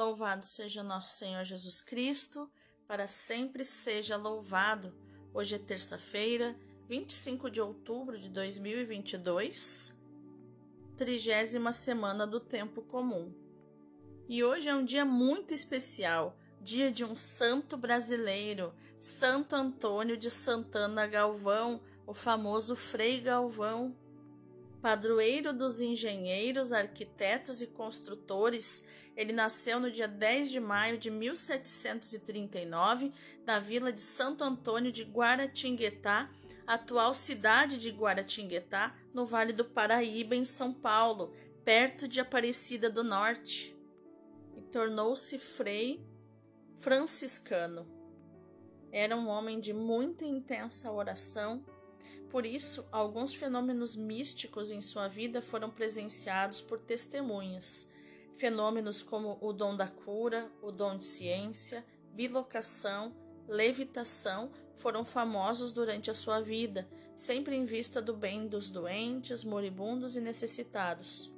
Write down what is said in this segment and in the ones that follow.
Louvado seja nosso Senhor Jesus Cristo, para sempre seja louvado. Hoje é terça-feira, 25 de outubro de 2022, trigésima semana do tempo comum. E hoje é um dia muito especial, dia de um santo brasileiro, Santo Antônio de Santana Galvão, o famoso Frei Galvão, padroeiro dos engenheiros, arquitetos e construtores. Ele nasceu no dia 10 de maio de 1739, na vila de Santo Antônio de Guaratinguetá, atual cidade de Guaratinguetá, no Vale do Paraíba, em São Paulo, perto de Aparecida do Norte. E tornou-se frei franciscano. Era um homem de muita intensa oração por isso, alguns fenômenos místicos em sua vida foram presenciados por testemunhas. Fenômenos como o dom da cura, o dom de ciência, bilocação, levitação foram famosos durante a sua vida, sempre em vista do bem dos doentes, moribundos e necessitados.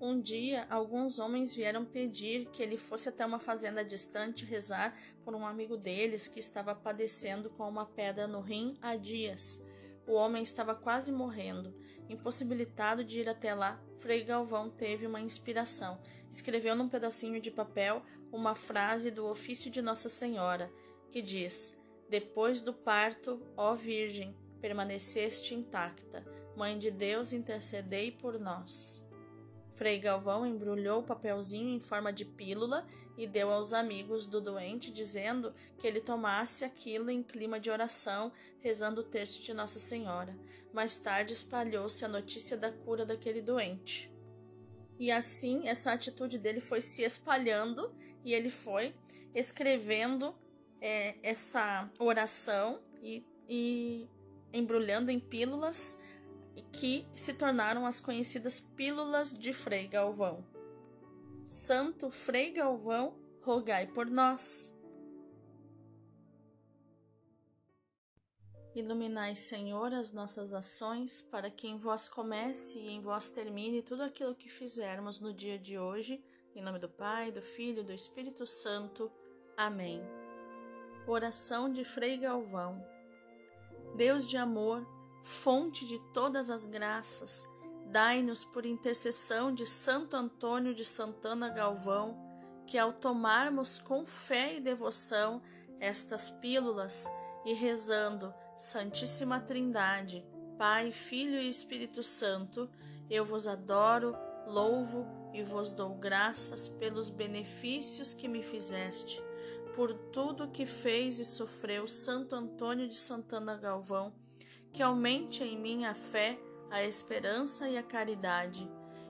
Um dia, alguns homens vieram pedir que ele fosse até uma fazenda distante rezar por um amigo deles que estava padecendo com uma pedra no rim há dias. O homem estava quase morrendo. Impossibilitado de ir até lá, Frei Galvão teve uma inspiração. Escreveu num pedacinho de papel uma frase do ofício de Nossa Senhora, que diz: Depois do parto, ó Virgem, permaneceste intacta. Mãe de Deus, intercedei por nós. Frei Galvão embrulhou o papelzinho em forma de pílula e deu aos amigos do doente, dizendo que ele tomasse aquilo em clima de oração, rezando o terço de Nossa Senhora. Mais tarde espalhou-se a notícia da cura daquele doente. E assim essa atitude dele foi se espalhando e ele foi escrevendo é, essa oração e, e embrulhando em pílulas que se tornaram as conhecidas Pílulas de Frei Galvão. Santo Frei Galvão, rogai por nós. Iluminai, Senhor, as nossas ações, para que em vós comece e em vós termine tudo aquilo que fizermos no dia de hoje. Em nome do Pai, do Filho e do Espírito Santo. Amém. Oração de Frei Galvão. Deus de amor, fonte de todas as graças, dai-nos por intercessão de Santo Antônio de Santana Galvão, que ao tomarmos com fé e devoção estas pílulas e rezando Santíssima Trindade, Pai, Filho e Espírito Santo, eu vos adoro, louvo e vos dou graças pelos benefícios que me fizeste, por tudo que fez e sofreu Santo Antônio de Santana Galvão que aumente em mim a fé, a esperança e a caridade.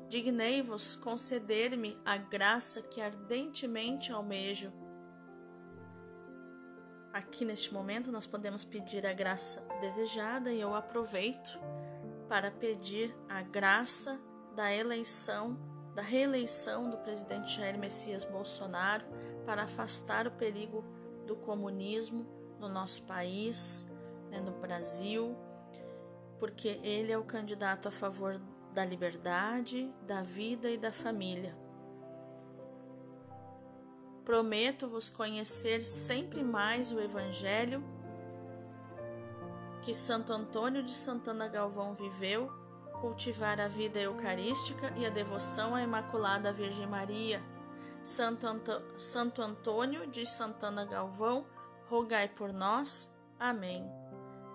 Dignei-vos conceder-me a graça que ardentemente almejo. Aqui neste momento nós podemos pedir a graça desejada e eu aproveito para pedir a graça da eleição, da reeleição do presidente Jair Messias Bolsonaro para afastar o perigo do comunismo no nosso país, né, no Brasil porque ele é o candidato a favor da liberdade, da vida e da família. Prometo-vos conhecer sempre mais o Evangelho que Santo Antônio de Santana Galvão viveu, cultivar a vida eucarística e a devoção à Imaculada Virgem Maria. Santo, Anto Santo Antônio de Santana Galvão, rogai por nós. Amém.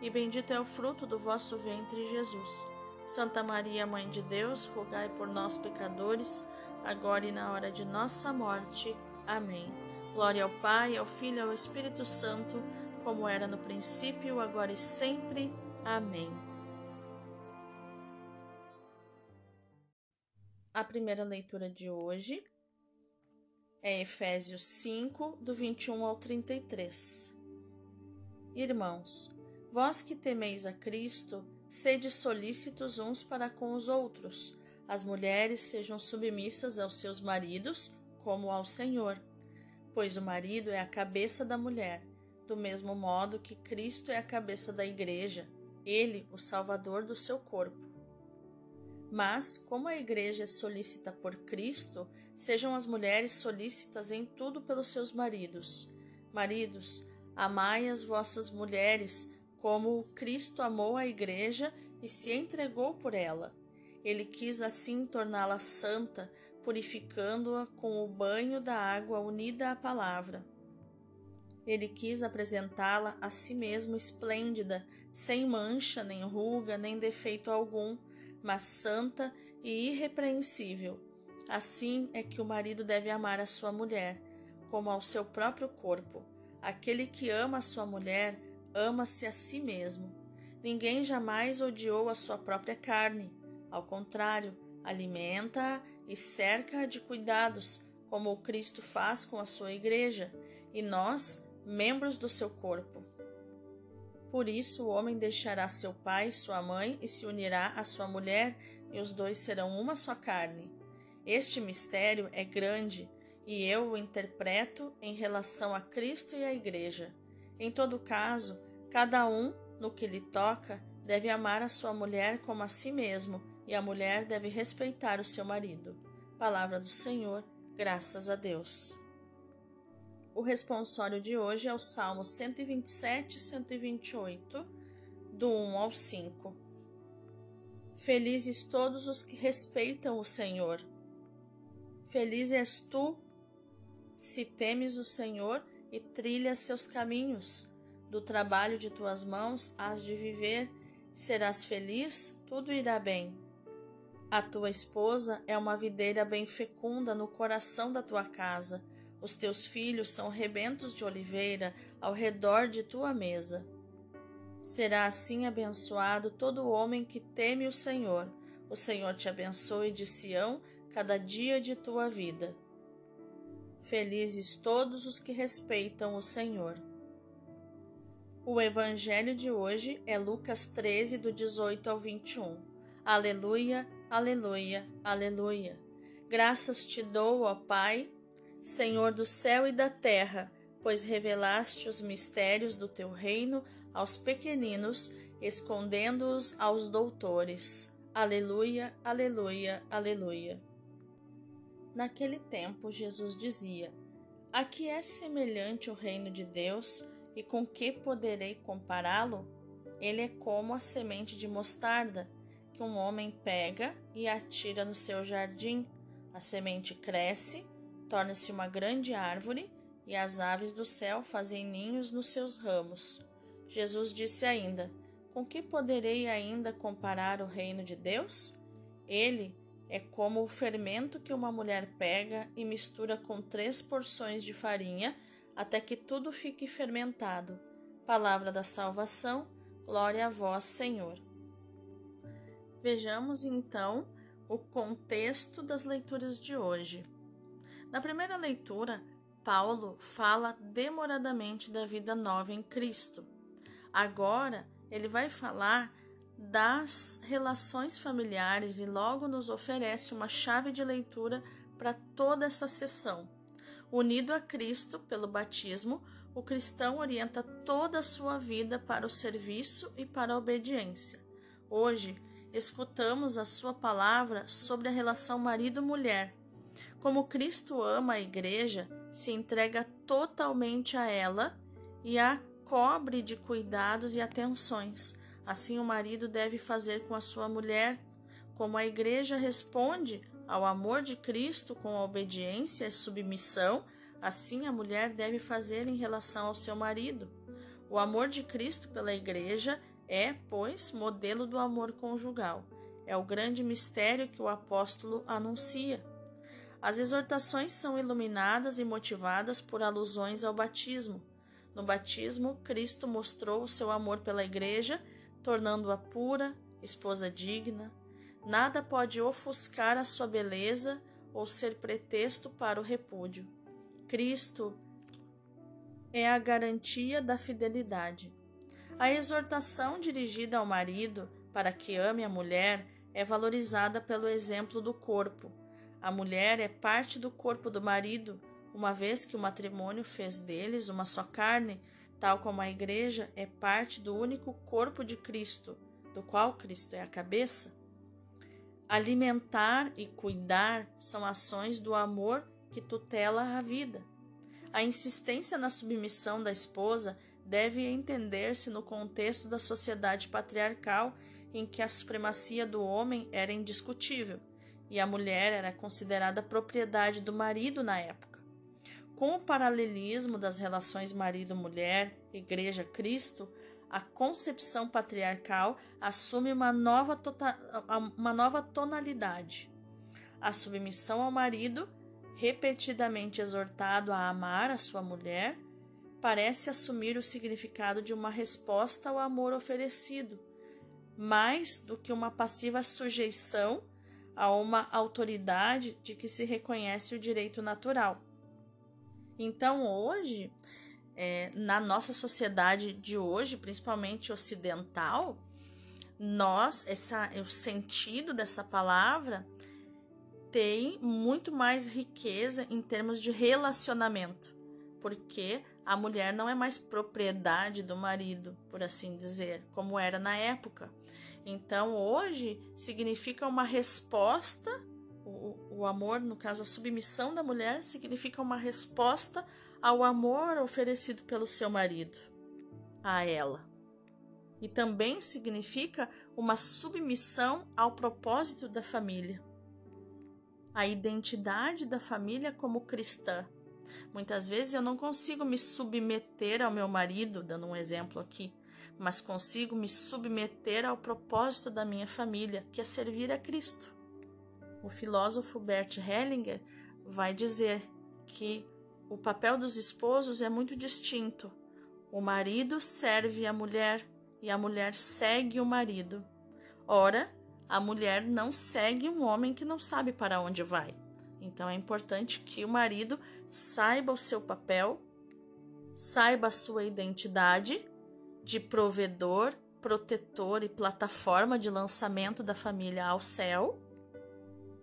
e bendito é o fruto do vosso ventre, Jesus. Santa Maria, Mãe de Deus, rogai por nós, pecadores, agora e na hora de nossa morte. Amém. Glória ao Pai, ao Filho e ao Espírito Santo, como era no princípio, agora e sempre. Amém. A primeira leitura de hoje é Efésios 5, do 21 ao 33. Irmãos, vós que temeis a Cristo, sede solícitos uns para com os outros. As mulheres sejam submissas aos seus maridos, como ao Senhor. Pois o marido é a cabeça da mulher, do mesmo modo que Cristo é a cabeça da Igreja, ele o Salvador do seu corpo. Mas, como a Igreja é solícita por Cristo, sejam as mulheres solícitas em tudo pelos seus maridos. Maridos, amai as vossas mulheres, como Cristo amou a Igreja e se entregou por ela. Ele quis assim torná-la santa, purificando-a com o banho da água unida à palavra. Ele quis apresentá-la a si mesmo esplêndida, sem mancha, nem ruga, nem defeito algum, mas santa e irrepreensível. Assim é que o marido deve amar a sua mulher, como ao seu próprio corpo. Aquele que ama a sua mulher, ama-se a si mesmo. Ninguém jamais odiou a sua própria carne. Ao contrário, alimenta-a e cerca-a de cuidados, como o Cristo faz com a sua igreja, e nós, membros do seu corpo. Por isso o homem deixará seu pai e sua mãe e se unirá à sua mulher, e os dois serão uma só carne. Este mistério é grande, e eu o interpreto em relação a Cristo e à Igreja. Em todo caso, cada um, no que lhe toca, deve amar a sua mulher como a si mesmo, e a mulher deve respeitar o seu marido. Palavra do Senhor, graças a Deus. O responsório de hoje é o Salmo 127 e 128, do 1 ao 5. Felizes todos os que respeitam o Senhor. Feliz és tu, se temes o Senhor e trilhas seus caminhos. Do trabalho de tuas mãos has de viver, serás feliz, tudo irá bem. A tua esposa é uma videira bem fecunda no coração da tua casa os teus filhos são rebentos de oliveira ao redor de tua mesa. Será assim abençoado todo homem que teme o Senhor. O Senhor te abençoe de Sião cada dia de tua vida. Felizes todos os que respeitam o Senhor. O evangelho de hoje é Lucas 13, do 18 ao 21. Aleluia, aleluia, aleluia. Graças te dou, ó Pai, Senhor do céu e da terra, pois revelaste os mistérios do teu reino aos pequeninos, escondendo-os aos doutores. Aleluia, aleluia, aleluia. Naquele tempo, Jesus dizia: A que é semelhante o reino de Deus e com que poderei compará-lo? Ele é como a semente de mostarda que um homem pega e atira no seu jardim. A semente cresce torna-se uma grande árvore e as aves do céu fazem ninhos nos seus ramos. Jesus disse ainda: Com que poderei ainda comparar o reino de Deus? Ele é como o fermento que uma mulher pega e mistura com três porções de farinha até que tudo fique fermentado. Palavra da salvação, glória a vós, Senhor. Vejamos então o contexto das leituras de hoje. Na primeira leitura, Paulo fala demoradamente da vida nova em Cristo. Agora, ele vai falar das relações familiares e logo nos oferece uma chave de leitura para toda essa sessão. Unido a Cristo pelo batismo, o cristão orienta toda a sua vida para o serviço e para a obediência. Hoje, escutamos a sua palavra sobre a relação marido-mulher como Cristo ama a Igreja, se entrega totalmente a ela e a cobre de cuidados e atenções. Assim, o marido deve fazer com a sua mulher, como a Igreja responde ao amor de Cristo com a obediência e submissão, assim a mulher deve fazer em relação ao seu marido. O amor de Cristo pela Igreja é, pois, modelo do amor conjugal. É o grande mistério que o apóstolo anuncia. As exortações são iluminadas e motivadas por alusões ao batismo. No batismo, Cristo mostrou o seu amor pela Igreja, tornando-a pura, esposa digna. Nada pode ofuscar a sua beleza ou ser pretexto para o repúdio. Cristo é a garantia da fidelidade. A exortação dirigida ao marido para que ame a mulher é valorizada pelo exemplo do corpo. A mulher é parte do corpo do marido, uma vez que o matrimônio fez deles uma só carne, tal como a igreja é parte do único corpo de Cristo, do qual Cristo é a cabeça. Alimentar e cuidar são ações do amor que tutela a vida. A insistência na submissão da esposa deve entender-se no contexto da sociedade patriarcal em que a supremacia do homem era indiscutível e a mulher era considerada propriedade do marido na época. Com o paralelismo das relações marido-mulher, igreja-Cristo, a concepção patriarcal assume uma nova, tota-, uma nova tonalidade. A submissão ao marido, repetidamente exortado a amar a sua mulher, parece assumir o significado de uma resposta ao amor oferecido, mais do que uma passiva sujeição a uma autoridade de que se reconhece o direito natural. Então, hoje, é, na nossa sociedade de hoje, principalmente ocidental, nós, essa, o sentido dessa palavra tem muito mais riqueza em termos de relacionamento, porque a mulher não é mais propriedade do marido, por assim dizer, como era na época. Então, hoje significa uma resposta, o, o amor, no caso, a submissão da mulher, significa uma resposta ao amor oferecido pelo seu marido a ela. E também significa uma submissão ao propósito da família. A identidade da família como cristã. Muitas vezes eu não consigo me submeter ao meu marido, dando um exemplo aqui, mas consigo me submeter ao propósito da minha família, que é servir a Cristo. O filósofo Bert Hellinger vai dizer que o papel dos esposos é muito distinto. O marido serve a mulher e a mulher segue o marido. Ora, a mulher não segue um homem que não sabe para onde vai. Então é importante que o marido saiba o seu papel, saiba a sua identidade de provedor, protetor e plataforma de lançamento da família ao céu,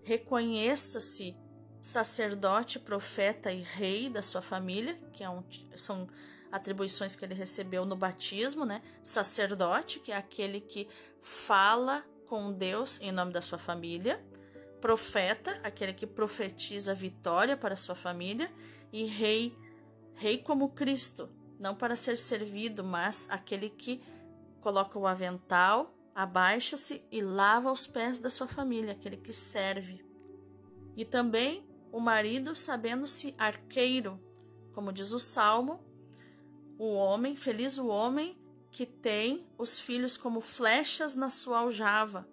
reconheça-se sacerdote, profeta e rei da sua família, que é um, são atribuições que ele recebeu no batismo, né? Sacerdote, que é aquele que fala com Deus em nome da sua família. Profeta, aquele que profetiza vitória para sua família. E rei, rei como Cristo, não para ser servido, mas aquele que coloca o avental, abaixa-se e lava os pés da sua família, aquele que serve. E também o marido sabendo-se arqueiro, como diz o salmo, o homem, feliz o homem que tem os filhos como flechas na sua aljava,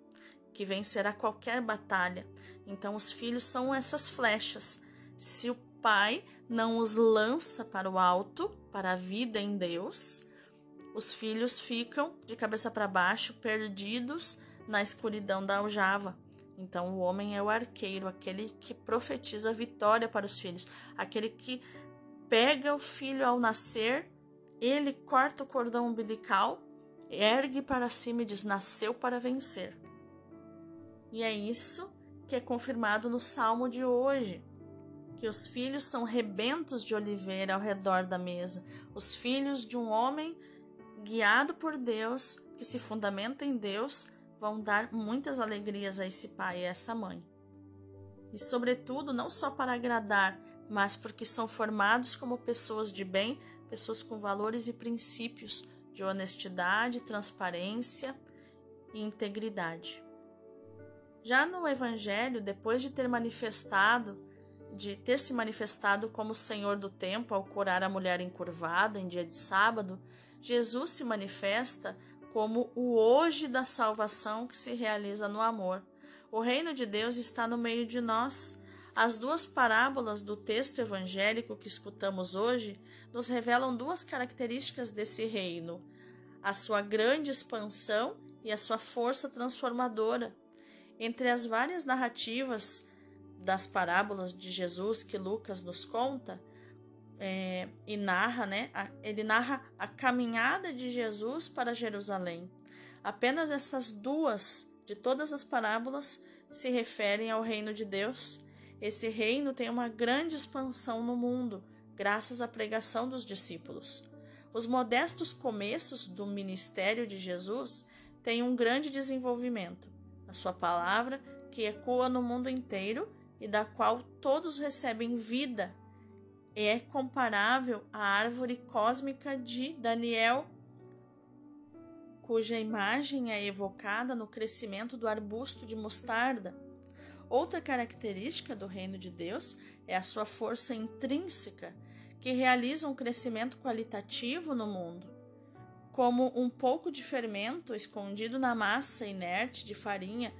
que vencerá qualquer batalha. Então, os filhos são essas flechas. Se o pai não os lança para o alto, para a vida em Deus, os filhos ficam de cabeça para baixo, perdidos na escuridão da aljava. Então, o homem é o arqueiro, aquele que profetiza a vitória para os filhos, aquele que pega o filho ao nascer, ele corta o cordão umbilical, ergue para cima e diz: Nasceu para vencer. E é isso que é confirmado no salmo de hoje. Que os filhos são rebentos de oliveira ao redor da mesa, os filhos de um homem guiado por Deus, que se fundamenta em Deus, vão dar muitas alegrias a esse pai e a essa mãe. E, sobretudo, não só para agradar, mas porque são formados como pessoas de bem, pessoas com valores e princípios de honestidade, transparência e integridade. Já no Evangelho, depois de ter manifestado, de ter se manifestado como Senhor do tempo ao curar a mulher encurvada em dia de sábado, Jesus se manifesta como o hoje da salvação que se realiza no amor. O reino de Deus está no meio de nós. As duas parábolas do texto evangélico que escutamos hoje nos revelam duas características desse reino: a sua grande expansão e a sua força transformadora. Entre as várias narrativas das parábolas de Jesus que Lucas nos conta, é, e narra, né? A, ele narra a caminhada de Jesus para Jerusalém. Apenas essas duas de todas as parábolas se referem ao reino de Deus. Esse reino tem uma grande expansão no mundo, graças à pregação dos discípulos. Os modestos começos do ministério de Jesus têm um grande desenvolvimento. A sua palavra, que ecoa no mundo inteiro e da qual todos recebem vida, é comparável à árvore cósmica de Daniel, cuja imagem é evocada no crescimento do arbusto de mostarda. Outra característica do reino de Deus é a sua força intrínseca, que realiza um crescimento qualitativo no mundo. Como um pouco de fermento escondido na massa inerte de farinha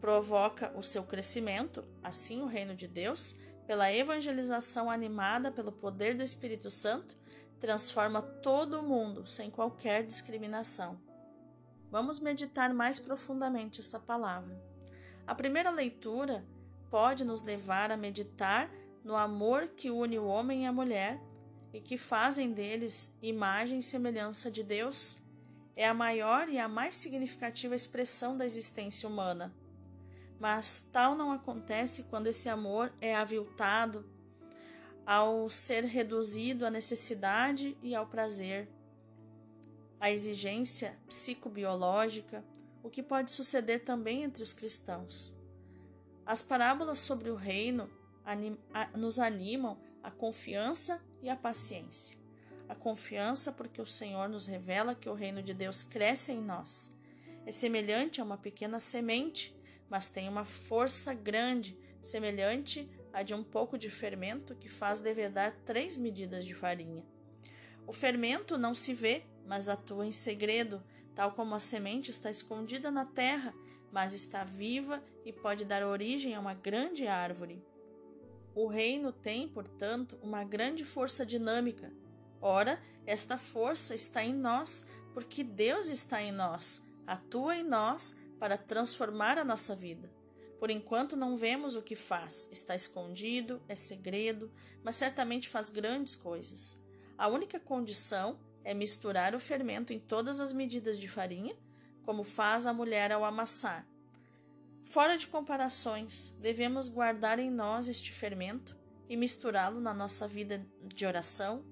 provoca o seu crescimento, assim o reino de Deus, pela evangelização animada pelo poder do Espírito Santo, transforma todo o mundo sem qualquer discriminação. Vamos meditar mais profundamente essa palavra. A primeira leitura pode nos levar a meditar no amor que une o homem e a mulher e que fazem deles imagem e semelhança de Deus. É a maior e a mais significativa expressão da existência humana. Mas tal não acontece quando esse amor é aviltado ao ser reduzido à necessidade e ao prazer, à exigência psicobiológica, o que pode suceder também entre os cristãos. As parábolas sobre o reino anim nos animam a confiança e a paciência. A confiança porque o Senhor nos revela que o reino de Deus cresce em nós. É semelhante a uma pequena semente mas tem uma força grande, semelhante à de um pouco de fermento que faz levedar três medidas de farinha. O fermento não se vê, mas atua em segredo, tal como a semente está escondida na terra, mas está viva e pode dar origem a uma grande árvore. O reino tem, portanto, uma grande força dinâmica. Ora, esta força está em nós, porque Deus está em nós, atua em nós para transformar a nossa vida. Por enquanto não vemos o que faz, está escondido, é segredo, mas certamente faz grandes coisas. A única condição é misturar o fermento em todas as medidas de farinha, como faz a mulher ao amassar. Fora de comparações, devemos guardar em nós este fermento e misturá-lo na nossa vida de oração,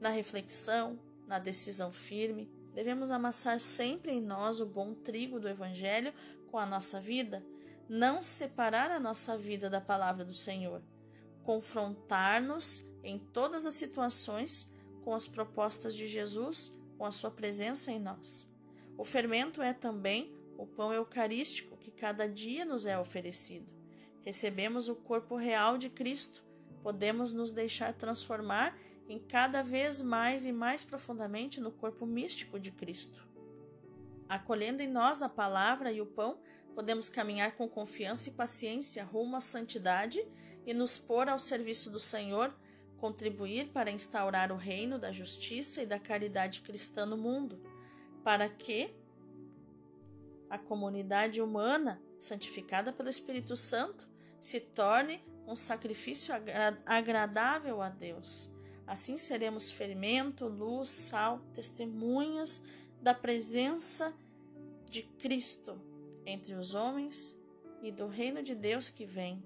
na reflexão, na decisão firme, Devemos amassar sempre em nós o bom trigo do Evangelho com a nossa vida, não separar a nossa vida da palavra do Senhor, confrontar-nos em todas as situações com as propostas de Jesus, com a sua presença em nós. O fermento é também o pão eucarístico que cada dia nos é oferecido. Recebemos o corpo real de Cristo, podemos nos deixar transformar em cada vez mais e mais profundamente no corpo místico de Cristo. Acolhendo em nós a palavra e o pão, podemos caminhar com confiança e paciência rumo à santidade e nos pôr ao serviço do Senhor, contribuir para instaurar o reino da justiça e da caridade cristã no mundo, para que a comunidade humana, santificada pelo Espírito Santo, se torne um sacrifício agradável a Deus Assim seremos fermento, luz, sal, testemunhas da presença de Cristo entre os homens e do reino de Deus que vem.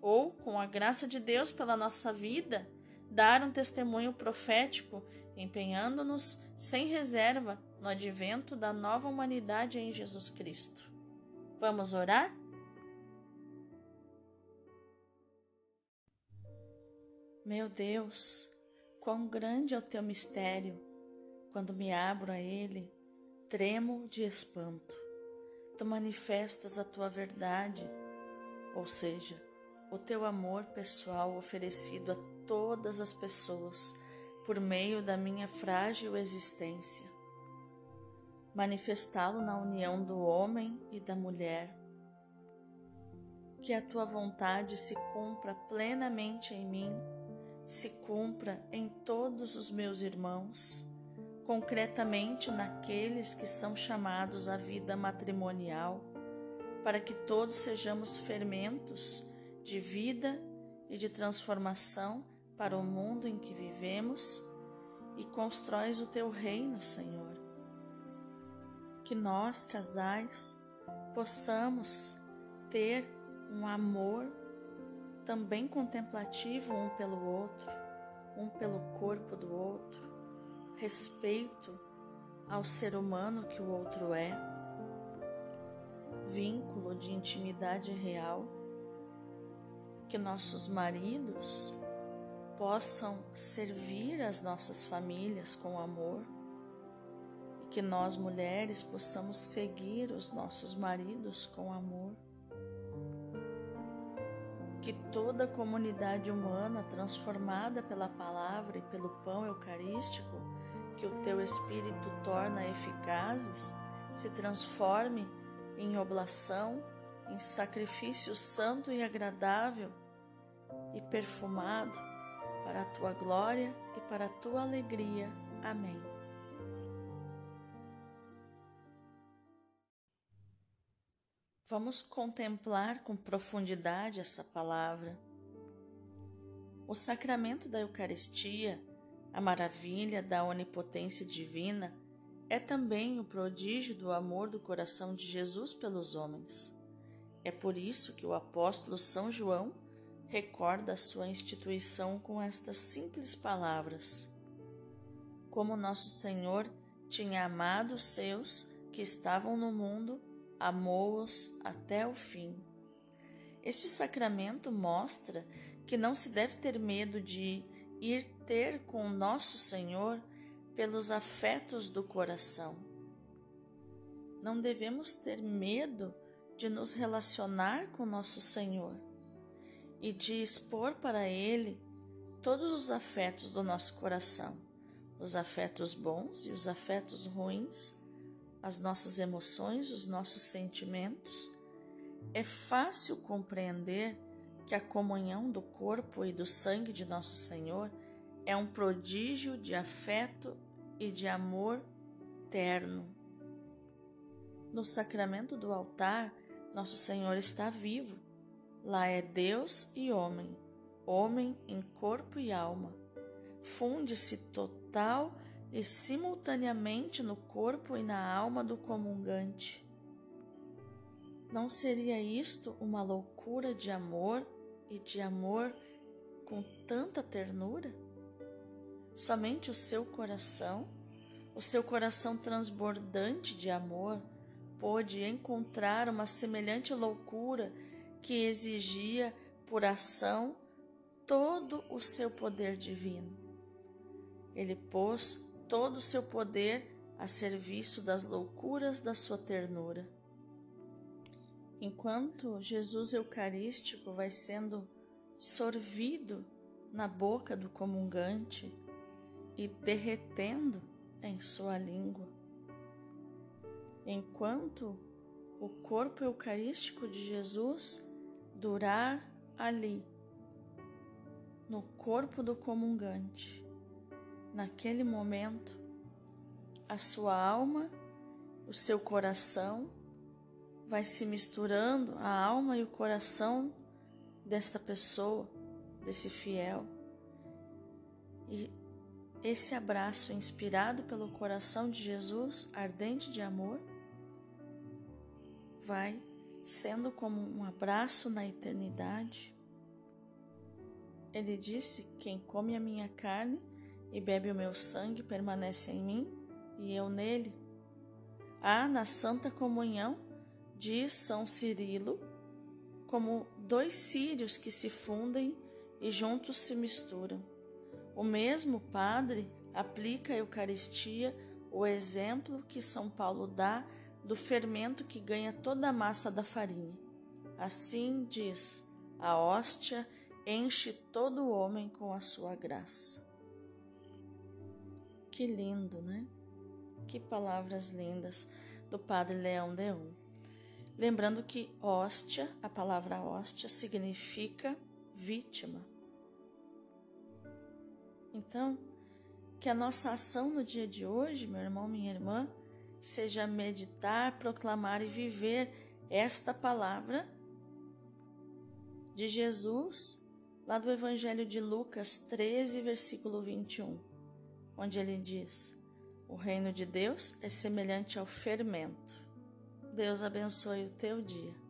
Ou, com a graça de Deus pela nossa vida, dar um testemunho profético, empenhando-nos sem reserva no advento da nova humanidade em Jesus Cristo. Vamos orar? Meu Deus, Quão grande é o teu mistério! Quando me abro a ele, tremo de espanto. Tu manifestas a tua verdade, ou seja, o teu amor pessoal oferecido a todas as pessoas por meio da minha frágil existência. Manifestá-lo na união do homem e da mulher. Que a tua vontade se cumpra plenamente em mim se cumpra em todos os meus irmãos, concretamente naqueles que são chamados à vida matrimonial, para que todos sejamos fermentos de vida e de transformação para o mundo em que vivemos e constróis o teu reino, Senhor. Que nós, casais, possamos ter um amor também contemplativo um pelo outro, um pelo corpo do outro, respeito ao ser humano que o outro é, vínculo de intimidade real, que nossos maridos possam servir as nossas famílias com amor e que nós mulheres possamos seguir os nossos maridos com amor. Que toda a comunidade humana transformada pela palavra e pelo pão eucarístico que o teu Espírito torna eficazes se transforme em oblação, em sacrifício santo e agradável e perfumado para a tua glória e para a tua alegria. Amém. Vamos contemplar com profundidade essa palavra. O sacramento da Eucaristia a maravilha da onipotência divina é também o prodígio do amor do coração de Jesus pelos homens. É por isso que o apóstolo São João recorda a sua instituição com estas simples palavras: Como nosso Senhor tinha amado os seus que estavam no mundo, amou-os até o fim. Este sacramento mostra que não se deve ter medo de ir ter com nosso Senhor pelos afetos do coração. Não devemos ter medo de nos relacionar com nosso Senhor e de expor para Ele todos os afetos do nosso coração, os afetos bons e os afetos ruins, as nossas emoções, os nossos sentimentos. É fácil compreender que a comunhão do corpo e do sangue de nosso Senhor é um prodígio de afeto e de amor terno. No sacramento do altar, nosso Senhor está vivo. Lá é Deus e homem, homem em corpo e alma. Funde-se total e simultaneamente no corpo e na alma do comungante. Não seria isto uma loucura de amor e de amor com tanta ternura? Somente o seu coração, o seu coração transbordante de amor, pôde encontrar uma semelhante loucura que exigia por ação todo o seu poder divino. Ele pôs todo o seu poder a serviço das loucuras da sua ternura. Enquanto Jesus Eucarístico vai sendo sorvido na boca do comungante e derretendo em sua língua, enquanto o corpo eucarístico de Jesus durar ali, no corpo do comungante, naquele momento, a sua alma, o seu coração vai se misturando a alma e o coração desta pessoa, desse fiel. E esse abraço inspirado pelo coração de Jesus, ardente de amor, vai sendo como um abraço na eternidade. Ele disse: Quem come a minha carne e bebe o meu sangue permanece em mim e eu nele. Há na Santa Comunhão diz São Cirilo, como dois círios que se fundem e juntos se misturam. O mesmo Padre aplica à Eucaristia o exemplo que São Paulo dá do fermento que ganha toda a massa da farinha. Assim diz: a hóstia enche todo o homem com a sua graça. Que lindo, né? Que palavras lindas do Padre Leão Deum. Lembrando que hóstia, a palavra hóstia significa vítima. Então, que a nossa ação no dia de hoje, meu irmão, minha irmã, seja meditar, proclamar e viver esta palavra de Jesus lá do Evangelho de Lucas 13, versículo 21, onde ele diz: O reino de Deus é semelhante ao fermento. Deus abençoe o teu dia.